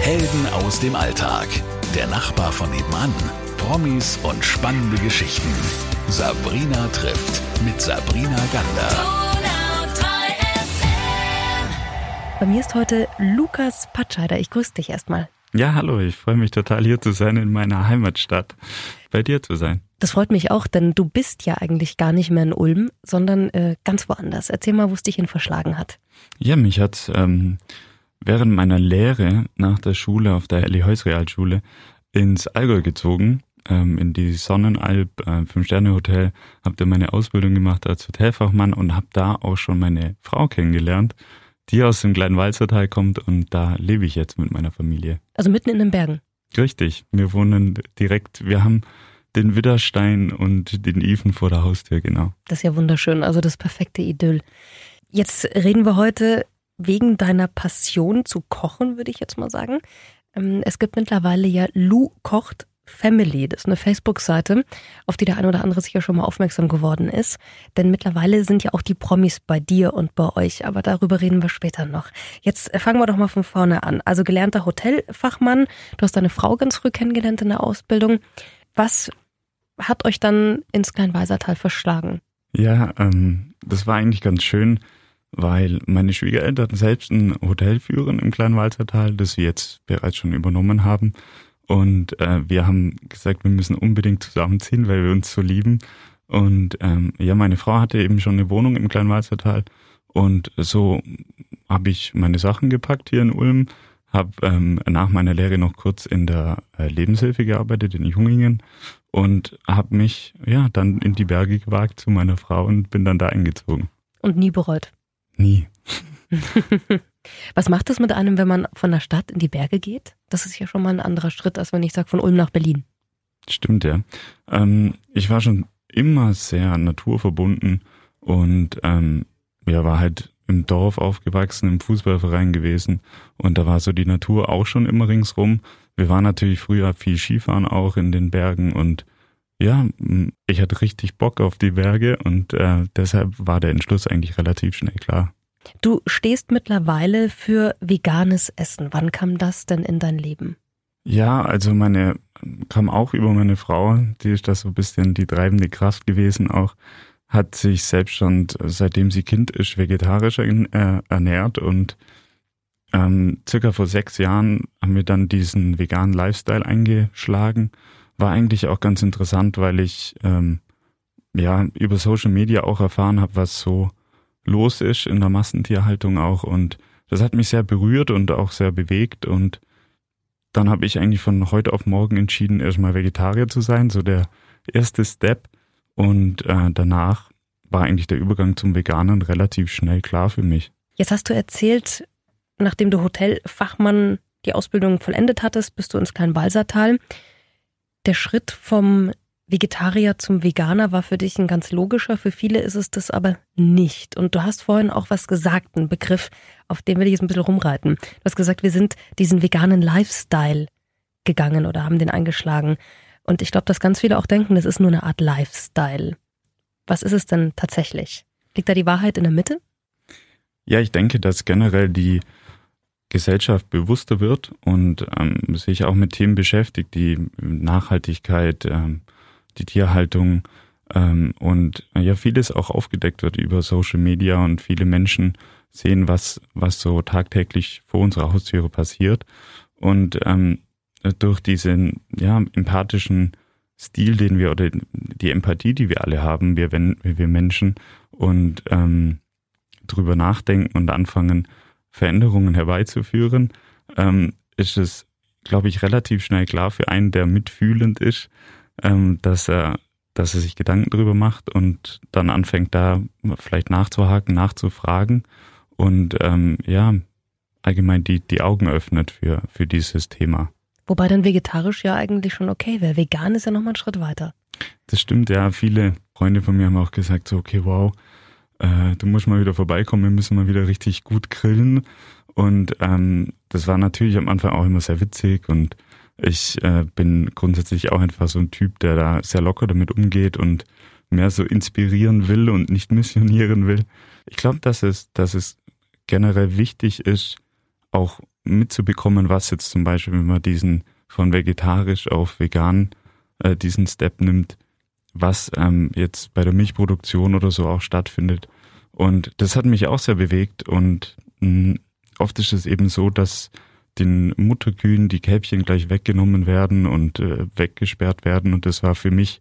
Helden aus dem Alltag. Der Nachbar von nebenan. Promis und spannende Geschichten. Sabrina trifft mit Sabrina Gander. Bei mir ist heute Lukas Patscheider. Ich grüße dich erstmal. Ja, hallo, ich freue mich total hier zu sein in meiner Heimatstadt, bei dir zu sein. Das freut mich auch, denn du bist ja eigentlich gar nicht mehr in Ulm, sondern äh, ganz woanders. Erzähl mal, wo es dich hin verschlagen hat. Ja, mich hat ähm, während meiner Lehre nach der Schule auf der Elli Heus Realschule ins Allgäu gezogen, ähm, in die Sonnenalb äh, Fünf-Sterne-Hotel, habe da meine Ausbildung gemacht als Hotelfachmann und habe da auch schon meine Frau kennengelernt die aus dem kleinen Walzertal kommt und da lebe ich jetzt mit meiner Familie. Also mitten in den Bergen. Richtig. Wir wohnen direkt, wir haben den Widderstein und den Ifen vor der Haustür, genau. Das ist ja wunderschön, also das perfekte Idyll. Jetzt reden wir heute wegen deiner Passion zu kochen, würde ich jetzt mal sagen. Ähm, es gibt mittlerweile ja Lou kocht Family. Das ist eine Facebook-Seite, auf die der ein oder andere sicher schon mal aufmerksam geworden ist. Denn mittlerweile sind ja auch die Promis bei dir und bei euch. Aber darüber reden wir später noch. Jetzt fangen wir doch mal von vorne an. Also gelernter Hotelfachmann. Du hast deine Frau ganz früh kennengelernt in der Ausbildung. Was hat euch dann ins Kleinweisertal verschlagen? Ja, ähm, das war eigentlich ganz schön, weil meine Schwiegereltern selbst ein Hotel führen im Kleinwalzertal, das sie jetzt bereits schon übernommen haben. Und äh, wir haben gesagt, wir müssen unbedingt zusammenziehen, weil wir uns so lieben. Und ähm, ja, meine Frau hatte eben schon eine Wohnung im Kleinwalzertal. Und so habe ich meine Sachen gepackt hier in Ulm, habe ähm, nach meiner Lehre noch kurz in der äh, Lebenshilfe gearbeitet in Jungingen und habe mich ja dann in die Berge gewagt zu meiner Frau und bin dann da eingezogen. Und nie bereut? Nie. Was macht das mit einem, wenn man von der Stadt in die Berge geht? Das ist ja schon mal ein anderer Schritt, als wenn ich sage von Ulm nach Berlin. Stimmt, ja. Ähm, ich war schon immer sehr naturverbunden und ähm, ja, war halt im Dorf aufgewachsen, im Fußballverein gewesen und da war so die Natur auch schon immer ringsrum. Wir waren natürlich früher viel Skifahren auch in den Bergen und ja, ich hatte richtig Bock auf die Berge und äh, deshalb war der Entschluss eigentlich relativ schnell klar. Du stehst mittlerweile für veganes Essen. Wann kam das denn in dein Leben? Ja, also meine kam auch über meine Frau, die ist das so ein bisschen die treibende Kraft gewesen auch, hat sich selbst schon, seitdem sie Kind ist, vegetarisch äh, ernährt und ähm, circa vor sechs Jahren haben wir dann diesen veganen Lifestyle eingeschlagen. War eigentlich auch ganz interessant, weil ich ähm, ja über Social Media auch erfahren habe, was so los ist in der Massentierhaltung auch. Und das hat mich sehr berührt und auch sehr bewegt. Und dann habe ich eigentlich von heute auf morgen entschieden, erstmal Vegetarier zu sein, so der erste Step. Und äh, danach war eigentlich der Übergang zum Veganen relativ schnell klar für mich. Jetzt hast du erzählt, nachdem du Hotelfachmann die Ausbildung vollendet hattest, bist du ins Kleinwalsertal. Der Schritt vom Vegetarier zum Veganer war für dich ein ganz logischer, für viele ist es das aber nicht. Und du hast vorhin auch was gesagt, einen Begriff, auf den will ich jetzt ein bisschen rumreiten. Du hast gesagt, wir sind diesen veganen Lifestyle gegangen oder haben den eingeschlagen. Und ich glaube, dass ganz viele auch denken, das ist nur eine Art Lifestyle. Was ist es denn tatsächlich? Liegt da die Wahrheit in der Mitte? Ja, ich denke, dass generell die Gesellschaft bewusster wird und ähm, sich auch mit Themen beschäftigt, die Nachhaltigkeit, ähm, die Tierhaltung ähm, und äh, ja vieles auch aufgedeckt wird über Social Media und viele Menschen sehen, was, was so tagtäglich vor unserer Haustüre passiert. Und ähm, durch diesen ja, empathischen Stil, den wir oder die Empathie, die wir alle haben, wir, wenn, wir Menschen und ähm, drüber nachdenken und anfangen, Veränderungen herbeizuführen, ähm, ist es, glaube ich, relativ schnell klar für einen, der mitfühlend ist, ähm, dass er dass er sich Gedanken drüber macht und dann anfängt da vielleicht nachzuhaken, nachzufragen und ähm, ja, allgemein die, die Augen öffnet für, für dieses Thema. Wobei dann vegetarisch ja eigentlich schon okay wäre. Vegan ist ja nochmal ein Schritt weiter. Das stimmt, ja. Viele Freunde von mir haben auch gesagt, so, okay, wow, äh, du musst mal wieder vorbeikommen, wir müssen mal wieder richtig gut grillen. Und ähm, das war natürlich am Anfang auch immer sehr witzig und ich äh, bin grundsätzlich auch einfach so ein Typ, der da sehr locker damit umgeht und mehr so inspirieren will und nicht missionieren will. Ich glaube, dass es, dass es generell wichtig ist, auch mitzubekommen, was jetzt zum Beispiel, wenn man diesen von vegetarisch auf vegan äh, diesen Step nimmt, was ähm, jetzt bei der Milchproduktion oder so auch stattfindet. Und das hat mich auch sehr bewegt und mh, oft ist es eben so, dass den Mutterkühen die Kälbchen gleich weggenommen werden und äh, weggesperrt werden. Und das war für mich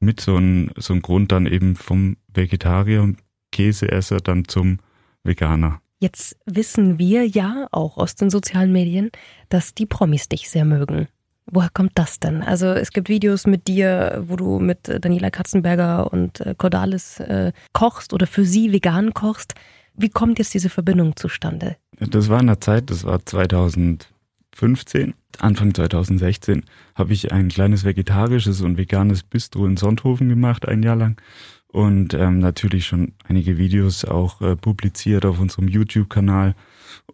mit so ein, so ein Grund dann eben vom Vegetarier, Käseesser dann zum Veganer. Jetzt wissen wir ja auch aus den sozialen Medien, dass die Promis dich sehr mögen. Woher kommt das denn? Also es gibt Videos mit dir, wo du mit Daniela Katzenberger und äh, Cordalis äh, kochst oder für sie vegan kochst. Wie kommt jetzt diese Verbindung zustande? Das war in der Zeit, das war 2015, Anfang 2016, habe ich ein kleines vegetarisches und veganes Bistro in Sonthofen gemacht, ein Jahr lang. Und ähm, natürlich schon einige Videos auch äh, publiziert auf unserem YouTube-Kanal.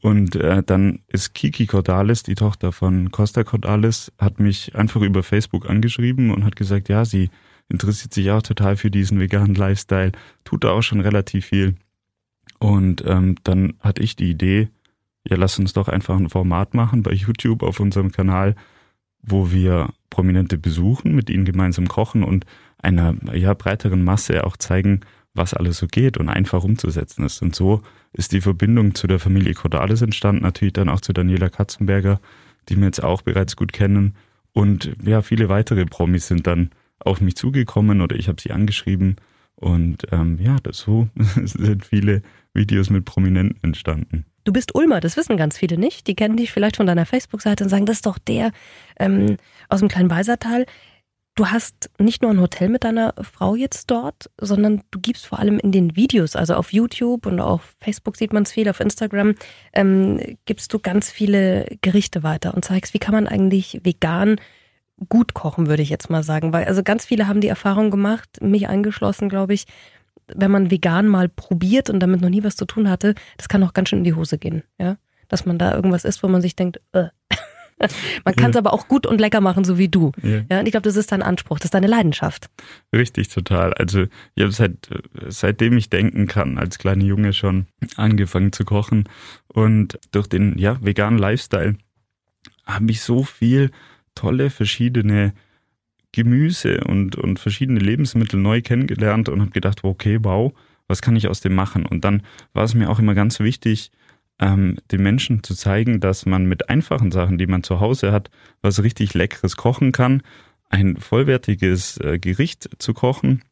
Und äh, dann ist Kiki Cordalis, die Tochter von Costa Cordalis, hat mich einfach über Facebook angeschrieben und hat gesagt, ja, sie interessiert sich auch total für diesen veganen Lifestyle, tut da auch schon relativ viel. Und ähm, dann hatte ich die Idee, ja, lass uns doch einfach ein Format machen bei YouTube auf unserem Kanal, wo wir Prominente besuchen, mit ihnen gemeinsam kochen und einer ja, breiteren Masse auch zeigen, was alles so geht und einfach umzusetzen ist. Und so ist die Verbindung zu der Familie Cordalis entstanden, natürlich dann auch zu Daniela Katzenberger, die wir jetzt auch bereits gut kennen. Und ja, viele weitere Promis sind dann auf mich zugekommen oder ich habe sie angeschrieben. Und ähm, ja, so sind viele Videos mit Prominenten entstanden. Du bist Ulmer, das wissen ganz viele nicht. Die kennen dich vielleicht von deiner Facebook-Seite und sagen, das ist doch der ähm, aus dem kleinen Weisertal. Du hast nicht nur ein Hotel mit deiner Frau jetzt dort, sondern du gibst vor allem in den Videos, also auf YouTube und auf Facebook sieht man es viel, auf Instagram, ähm, gibst du ganz viele Gerichte weiter und zeigst, wie kann man eigentlich vegan gut kochen, würde ich jetzt mal sagen. Weil also ganz viele haben die Erfahrung gemacht, mich eingeschlossen, glaube ich, wenn man vegan mal probiert und damit noch nie was zu tun hatte, das kann auch ganz schön in die Hose gehen, ja. Dass man da irgendwas isst, wo man sich denkt, äh. man kann es ja. aber auch gut und lecker machen, so wie du. Ja. ja und ich glaube, das ist dein Anspruch, das ist deine Leidenschaft. Richtig, total. Also ich habe seit, seitdem ich denken kann, als kleiner Junge schon angefangen zu kochen. Und durch den ja, veganen Lifestyle habe ich so viel tolle verschiedene Gemüse und, und verschiedene Lebensmittel neu kennengelernt und habe gedacht, okay, wow, was kann ich aus dem machen? Und dann war es mir auch immer ganz wichtig, ähm, den Menschen zu zeigen, dass man mit einfachen Sachen, die man zu Hause hat, was richtig Leckeres kochen kann, ein vollwertiges äh, Gericht zu kochen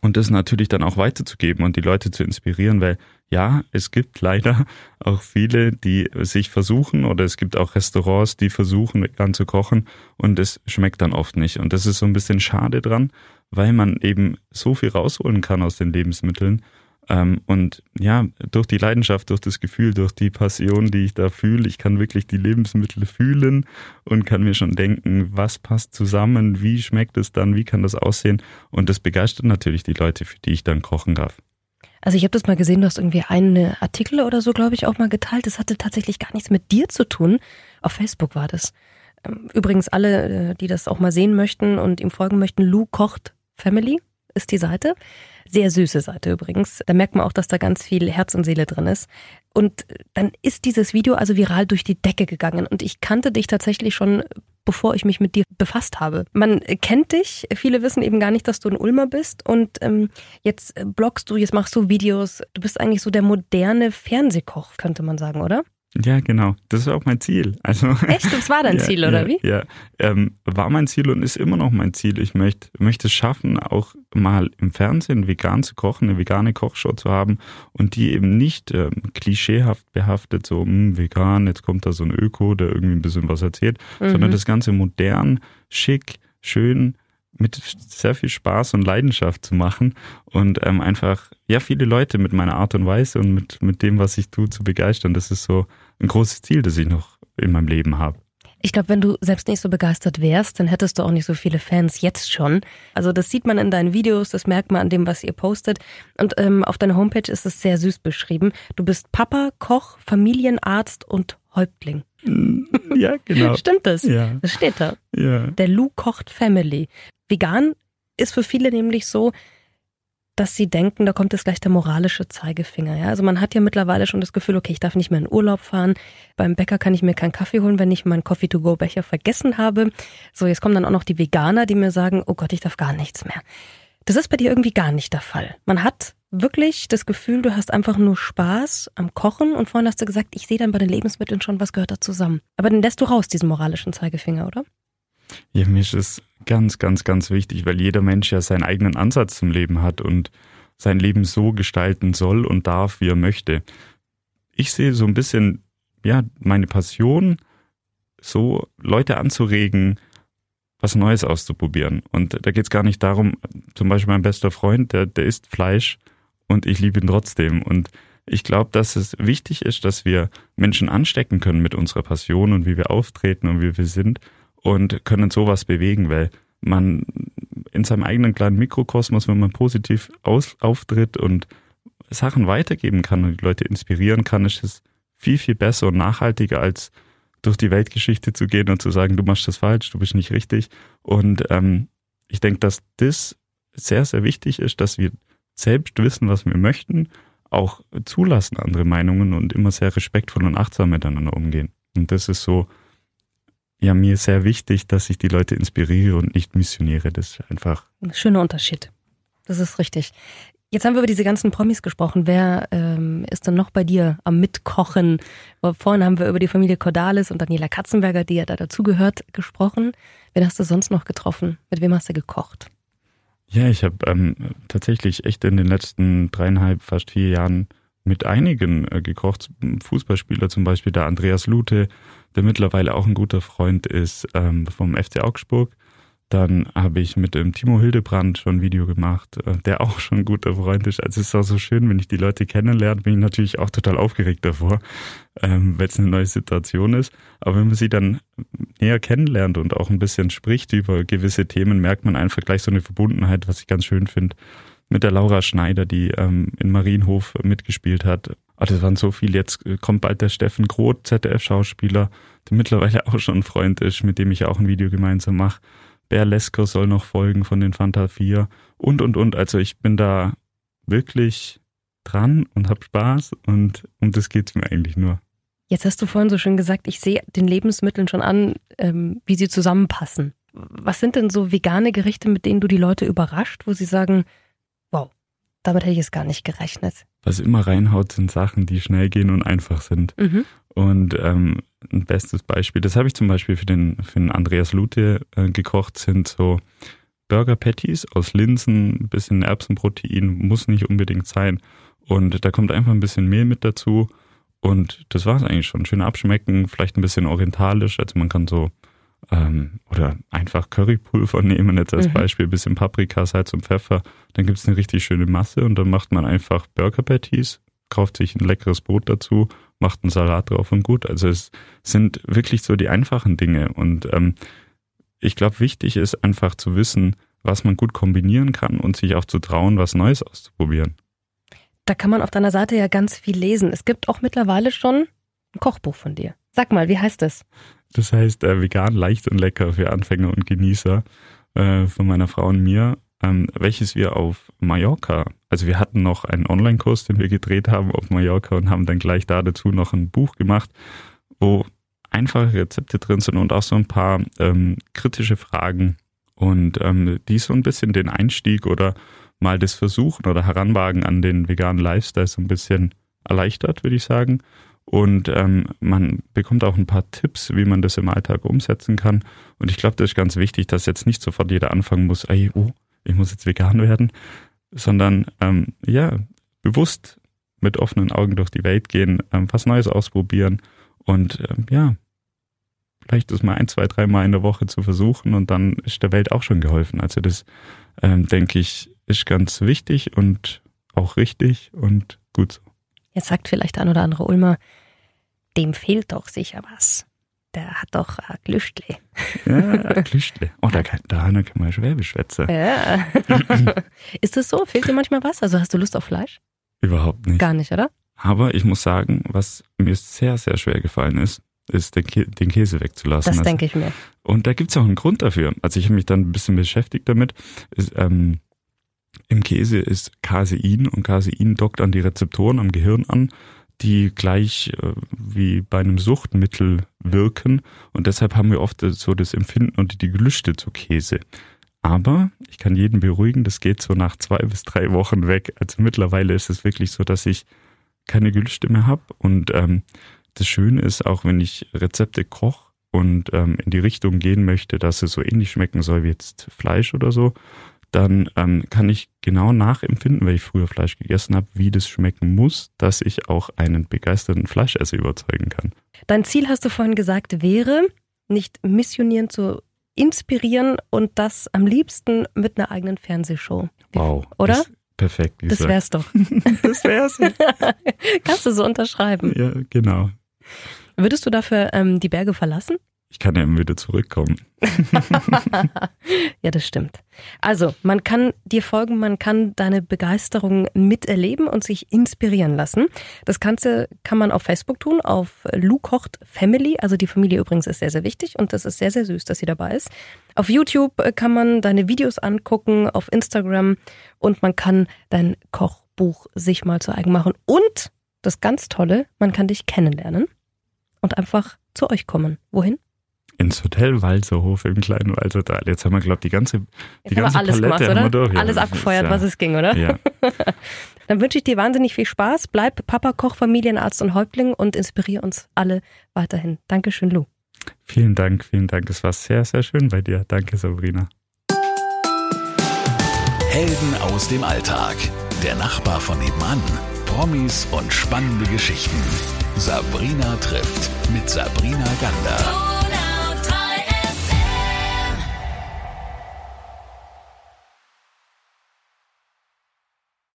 und das natürlich dann auch weiterzugeben und die Leute zu inspirieren, weil ja, es gibt leider auch viele, die sich versuchen oder es gibt auch Restaurants, die versuchen vegan zu kochen und es schmeckt dann oft nicht. Und das ist so ein bisschen schade dran, weil man eben so viel rausholen kann aus den Lebensmitteln ähm, und ja, durch die Leidenschaft, durch das Gefühl, durch die Passion, die ich da fühle, ich kann wirklich die Lebensmittel fühlen und kann mir schon denken, was passt zusammen, wie schmeckt es dann, wie kann das aussehen. Und das begeistert natürlich die Leute, für die ich dann kochen darf. Also ich habe das mal gesehen, du hast irgendwie einen Artikel oder so, glaube ich, auch mal geteilt. Das hatte tatsächlich gar nichts mit dir zu tun. Auf Facebook war das. Ähm, übrigens alle, äh, die das auch mal sehen möchten und ihm folgen möchten, Lou kocht Family ist die Seite. Sehr süße Seite übrigens. Da merkt man auch, dass da ganz viel Herz und Seele drin ist. Und dann ist dieses Video also viral durch die Decke gegangen. Und ich kannte dich tatsächlich schon, bevor ich mich mit dir befasst habe. Man kennt dich, viele wissen eben gar nicht, dass du ein Ulmer bist. Und ähm, jetzt bloggst du, jetzt machst du Videos. Du bist eigentlich so der moderne Fernsehkoch, könnte man sagen, oder? Ja, genau. Das ist auch mein Ziel. Also, Echt? Das war dein ja, Ziel, oder ja, wie? Ja, ähm, war mein Ziel und ist immer noch mein Ziel. Ich möchte, möchte es schaffen, auch mal im Fernsehen vegan zu kochen, eine vegane Kochshow zu haben und die eben nicht ähm, klischeehaft behaftet, so mh, hm, vegan, jetzt kommt da so ein Öko, der irgendwie ein bisschen was erzählt, mhm. sondern das Ganze modern, schick, schön, mit sehr viel Spaß und Leidenschaft zu machen und ähm, einfach ja viele Leute mit meiner Art und Weise und mit mit dem, was ich tue, zu begeistern. Das ist so ein großes Ziel, das ich noch in meinem Leben habe. Ich glaube, wenn du selbst nicht so begeistert wärst, dann hättest du auch nicht so viele Fans jetzt schon. Also das sieht man in deinen Videos, das merkt man an dem, was ihr postet. Und ähm, auf deiner Homepage ist es sehr süß beschrieben. Du bist Papa, Koch, Familienarzt und Häuptling. Ja, genau. Stimmt das? Ja. Das steht da. Ja. Der Lou kocht Family. Vegan ist für viele nämlich so, dass sie denken, da kommt jetzt gleich der moralische Zeigefinger. Ja? Also man hat ja mittlerweile schon das Gefühl, okay, ich darf nicht mehr in Urlaub fahren. Beim Bäcker kann ich mir keinen Kaffee holen, wenn ich meinen Coffee-to-go-Becher vergessen habe. So, jetzt kommen dann auch noch die Veganer, die mir sagen, oh Gott, ich darf gar nichts mehr. Das ist bei dir irgendwie gar nicht der Fall. Man hat wirklich das Gefühl, du hast einfach nur Spaß am Kochen und vorhin hast du gesagt, ich sehe dann bei den Lebensmitteln schon, was gehört da zusammen. Aber den lässt du raus, diesen moralischen Zeigefinger, oder? Ja, mir ist es ganz, ganz, ganz wichtig, weil jeder Mensch ja seinen eigenen Ansatz zum Leben hat und sein Leben so gestalten soll und darf, wie er möchte. Ich sehe so ein bisschen, ja, meine Passion, so Leute anzuregen, was Neues auszuprobieren. Und da geht es gar nicht darum, zum Beispiel mein bester Freund, der, der isst Fleisch und ich liebe ihn trotzdem. Und ich glaube, dass es wichtig ist, dass wir Menschen anstecken können mit unserer Passion und wie wir auftreten und wie wir sind und können sowas bewegen, weil man in seinem eigenen kleinen Mikrokosmos, wenn man positiv aus, auftritt und Sachen weitergeben kann und die Leute inspirieren kann, ist es viel, viel besser und nachhaltiger als durch die Weltgeschichte zu gehen und zu sagen, du machst das falsch, du bist nicht richtig. Und ähm, ich denke, dass das sehr, sehr wichtig ist, dass wir selbst wissen, was wir möchten, auch zulassen andere Meinungen und immer sehr respektvoll und achtsam miteinander umgehen. Und das ist so, ja, mir sehr wichtig, dass ich die Leute inspiriere und nicht missioniere. Das ist einfach. Ein schöner Unterschied. Das ist richtig. Jetzt haben wir über diese ganzen Promis gesprochen. Wer ähm, ist denn noch bei dir am Mitkochen? Vorhin haben wir über die Familie Cordalis und Daniela Katzenberger, die ja da dazugehört, gesprochen. Wen hast du sonst noch getroffen? Mit wem hast du gekocht? Ja, ich habe ähm, tatsächlich echt in den letzten dreieinhalb, fast vier Jahren mit einigen äh, gekocht. Fußballspieler zum Beispiel, der Andreas Lute, der mittlerweile auch ein guter Freund ist ähm, vom FC Augsburg. Dann habe ich mit dem Timo Hildebrand schon ein Video gemacht, äh, der auch schon ein guter Freund ist. Also es ist auch so schön, wenn ich die Leute kennenlerne, bin ich natürlich auch total aufgeregt davor, ähm, weil es eine neue Situation ist. Aber wenn man sie dann näher kennenlernt und auch ein bisschen spricht über gewisse Themen, merkt man einfach gleich so eine Verbundenheit, was ich ganz schön finde. Mit der Laura Schneider, die ähm, in Marienhof mitgespielt hat. Oh, das waren so viele. Jetzt kommt bald der Steffen Groth, ZDF-Schauspieler, der mittlerweile auch schon ein Freund ist, mit dem ich auch ein Video gemeinsam mache. Berlesko soll noch folgen von den Fanta 4 und, und, und. Also ich bin da wirklich dran und hab Spaß und um das geht's mir eigentlich nur. Jetzt hast du vorhin so schön gesagt, ich sehe den Lebensmitteln schon an, ähm, wie sie zusammenpassen. Was sind denn so vegane Gerichte, mit denen du die Leute überrascht, wo sie sagen, damit hätte ich es gar nicht gerechnet? Was immer reinhaut, sind Sachen, die schnell gehen und einfach sind. Mhm. Und ähm, ein bestes Beispiel, das habe ich zum Beispiel für den, für den Andreas Lute äh, gekocht, sind so Burger Patties aus Linsen, ein bisschen Erbsenprotein, muss nicht unbedingt sein. Und da kommt einfach ein bisschen Mehl mit dazu. Und das war es eigentlich schon. Schön abschmecken, vielleicht ein bisschen orientalisch. Also man kann so, ähm, oder einfach Currypulver nehmen, jetzt als mhm. Beispiel, ein bisschen Paprika, Salz und Pfeffer. Dann gibt es eine richtig schöne Masse und dann macht man einfach Burger Patties, kauft sich ein leckeres Brot dazu macht einen Salat drauf und gut. Also es sind wirklich so die einfachen Dinge. Und ähm, ich glaube, wichtig ist einfach zu wissen, was man gut kombinieren kann und sich auch zu trauen, was Neues auszuprobieren. Da kann man auf deiner Seite ja ganz viel lesen. Es gibt auch mittlerweile schon ein Kochbuch von dir. Sag mal, wie heißt es? Das heißt äh, vegan, leicht und lecker für Anfänger und Genießer äh, von meiner Frau und mir ähm, welches wir auf Mallorca, also wir hatten noch einen Online-Kurs, den wir gedreht haben auf Mallorca und haben dann gleich da dazu noch ein Buch gemacht, wo einfache Rezepte drin sind und auch so ein paar ähm, kritische Fragen und ähm, die so ein bisschen den Einstieg oder mal das Versuchen oder Heranwagen an den veganen Lifestyle so ein bisschen erleichtert, würde ich sagen. Und ähm, man bekommt auch ein paar Tipps, wie man das im Alltag umsetzen kann. Und ich glaube, das ist ganz wichtig, dass jetzt nicht sofort jeder anfangen muss, ey, oh, ich muss jetzt vegan werden, sondern ähm, ja, bewusst mit offenen Augen durch die Welt gehen, ähm, was Neues ausprobieren und ähm, ja, vielleicht das mal ein, zwei, dreimal in der Woche zu versuchen und dann ist der Welt auch schon geholfen. Also das, ähm, denke ich, ist ganz wichtig und auch richtig und gut so. Jetzt sagt vielleicht ein oder andere Ulmer, dem fehlt doch sicher was der hat doch ein Glüschtle. Ja, ein Glüschtle. Oh, da kann, da kann man Schwäbisch schwätzen. Ja. Ist das so? Fehlt dir manchmal was? Also hast du Lust auf Fleisch? Überhaupt nicht. Gar nicht, oder? Aber ich muss sagen, was mir sehr, sehr schwer gefallen ist, ist den, Kä den Käse wegzulassen. Das also, denke ich mir. Und da gibt es auch einen Grund dafür. Also ich habe mich dann ein bisschen beschäftigt damit. Ist, ähm, Im Käse ist Casein und Casein dockt an die Rezeptoren am Gehirn an, die gleich äh, wie bei einem Suchtmittel wirken und deshalb haben wir oft so das Empfinden und die Gelüste zu Käse. Aber ich kann jeden beruhigen, das geht so nach zwei bis drei Wochen weg. Also mittlerweile ist es wirklich so, dass ich keine Gelüste mehr habe und ähm, das Schöne ist, auch wenn ich Rezepte koche und ähm, in die Richtung gehen möchte, dass es so ähnlich schmecken soll wie jetzt Fleisch oder so, dann ähm, kann ich genau nachempfinden, weil ich früher Fleisch gegessen habe, wie das schmecken muss, dass ich auch einen begeisterten Fleischesser überzeugen kann. Dein Ziel, hast du vorhin gesagt, wäre, nicht missionieren zu inspirieren und das am liebsten mit einer eigenen Fernsehshow. Wow. Oder? Perfekt. Lisa. Das wär's doch. das wär's. Kannst du so unterschreiben? Ja, genau. Würdest du dafür ähm, die Berge verlassen? Ich kann ja immer wieder zurückkommen. ja, das stimmt. Also, man kann dir folgen, man kann deine Begeisterung miterleben und sich inspirieren lassen. Das Ganze kann man auf Facebook tun, auf Lu Kocht Family. Also die Familie übrigens ist sehr, sehr wichtig und das ist sehr, sehr süß, dass sie dabei ist. Auf YouTube kann man deine Videos angucken, auf Instagram und man kann dein Kochbuch sich mal zu eigen machen. Und das ganz Tolle, man kann dich kennenlernen und einfach zu euch kommen. Wohin? Ins Hotel Walserhof im kleinen Walsertal. Jetzt haben wir, glaube ich, die ganze, die Jetzt ganze alles Palette gemacht, durch. Ja, alles abgefeuert, ja, was es ging, oder? Ja. Dann wünsche ich dir wahnsinnig viel Spaß. Bleib Papa, Koch, Familienarzt und Häuptling und inspiriere uns alle weiterhin. Dankeschön, Lou. Vielen Dank, vielen Dank. Es war sehr, sehr schön bei dir. Danke, Sabrina. Helden aus dem Alltag. Der Nachbar von nebenan. Promis und spannende Geschichten. Sabrina trifft mit Sabrina Gander.